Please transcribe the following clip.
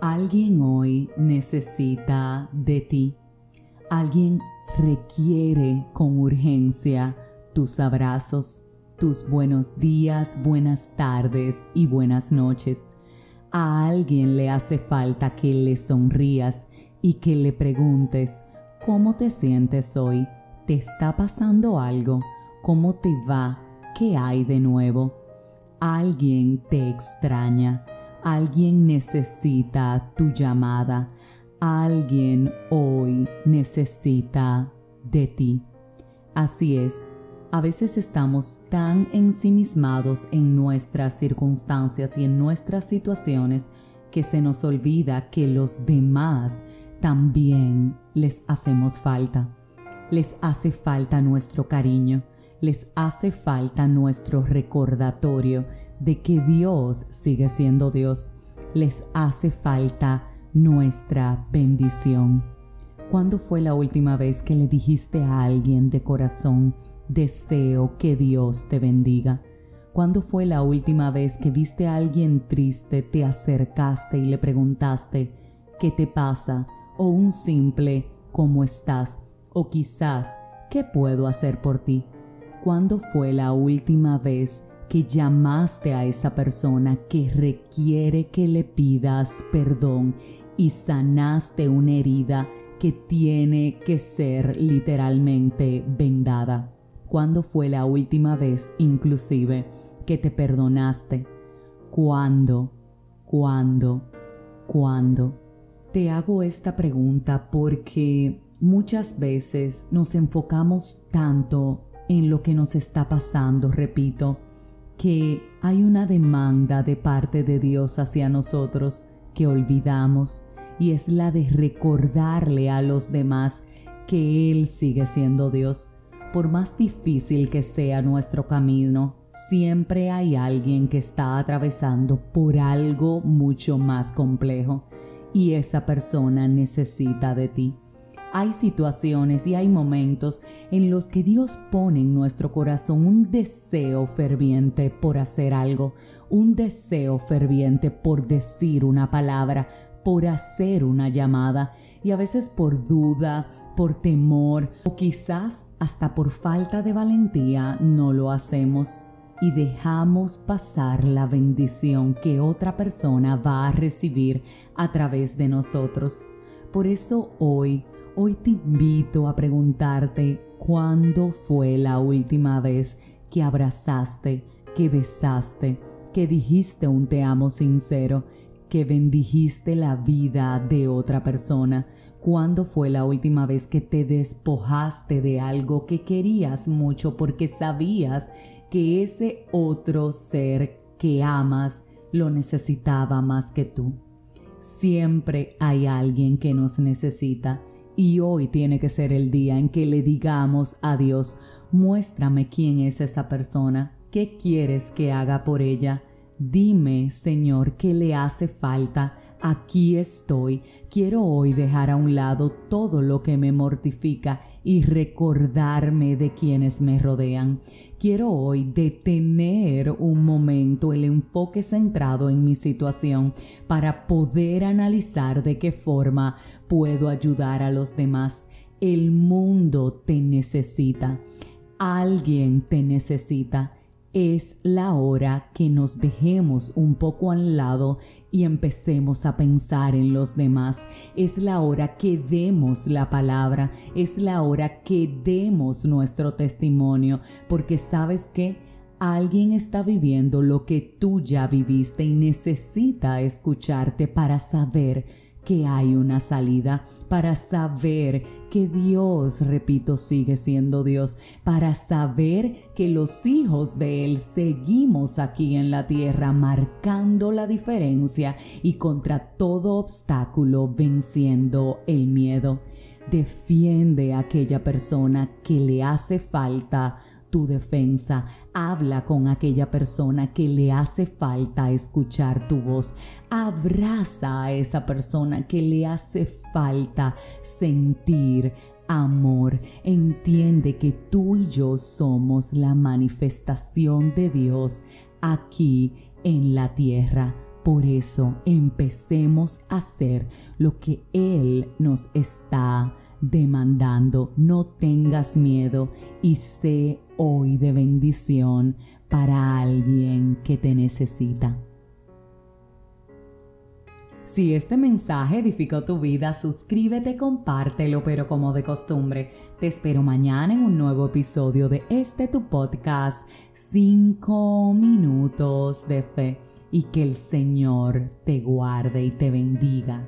Alguien hoy necesita de ti. Alguien requiere con urgencia tus abrazos, tus buenos días, buenas tardes y buenas noches. A alguien le hace falta que le sonrías y que le preguntes, ¿cómo te sientes hoy? ¿Te está pasando algo? ¿Cómo te va? ¿Qué hay de nuevo? Alguien te extraña, alguien necesita tu llamada, alguien hoy necesita de ti. Así es, a veces estamos tan ensimismados en nuestras circunstancias y en nuestras situaciones que se nos olvida que los demás también les hacemos falta. Les hace falta nuestro cariño, les hace falta nuestro recordatorio de que Dios sigue siendo Dios. Les hace falta nuestra bendición. ¿Cuándo fue la última vez que le dijiste a alguien de corazón, deseo que Dios te bendiga? ¿Cuándo fue la última vez que viste a alguien triste, te acercaste y le preguntaste, ¿qué te pasa? O un simple, ¿cómo estás? O quizás, ¿qué puedo hacer por ti? ¿Cuándo fue la última vez que llamaste a esa persona que requiere que le pidas perdón y sanaste una herida que tiene que ser literalmente vendada. ¿Cuándo fue la última vez inclusive que te perdonaste? ¿Cuándo? ¿Cuándo? ¿Cuándo? Te hago esta pregunta porque muchas veces nos enfocamos tanto en lo que nos está pasando, repito, que hay una demanda de parte de Dios hacia nosotros que olvidamos y es la de recordarle a los demás que Él sigue siendo Dios. Por más difícil que sea nuestro camino, siempre hay alguien que está atravesando por algo mucho más complejo y esa persona necesita de ti. Hay situaciones y hay momentos en los que Dios pone en nuestro corazón un deseo ferviente por hacer algo, un deseo ferviente por decir una palabra, por hacer una llamada y a veces por duda, por temor o quizás hasta por falta de valentía no lo hacemos y dejamos pasar la bendición que otra persona va a recibir a través de nosotros. Por eso hoy, hoy te invito a preguntarte cuándo fue la última vez que abrazaste, que besaste, que dijiste un te amo sincero que bendijiste la vida de otra persona? ¿Cuándo fue la última vez que te despojaste de algo que querías mucho porque sabías que ese otro ser que amas lo necesitaba más que tú? Siempre hay alguien que nos necesita y hoy tiene que ser el día en que le digamos a Dios, muéstrame quién es esa persona, qué quieres que haga por ella Dime, Señor, qué le hace falta. Aquí estoy. Quiero hoy dejar a un lado todo lo que me mortifica y recordarme de quienes me rodean. Quiero hoy detener un momento el enfoque centrado en mi situación para poder analizar de qué forma puedo ayudar a los demás. El mundo te necesita. Alguien te necesita es la hora que nos dejemos un poco al lado y empecemos a pensar en los demás. Es la hora que demos la palabra, es la hora que demos nuestro testimonio, porque sabes que alguien está viviendo lo que tú ya viviste y necesita escucharte para saber que hay una salida, para saber que Dios, repito, sigue siendo Dios, para saber que los hijos de Él seguimos aquí en la tierra marcando la diferencia y contra todo obstáculo venciendo el miedo. Defiende a aquella persona que le hace falta tu defensa. Habla con aquella persona que le hace falta escuchar tu voz. Abraza a esa persona que le hace falta sentir amor. Entiende que tú y yo somos la manifestación de Dios aquí en la tierra. Por eso empecemos a hacer lo que Él nos está demandando. No tengas miedo y sé hoy de bendición para alguien que te necesita. Si este mensaje edificó tu vida, suscríbete, compártelo, pero como de costumbre, te espero mañana en un nuevo episodio de este tu podcast, 5 minutos de fe, y que el Señor te guarde y te bendiga.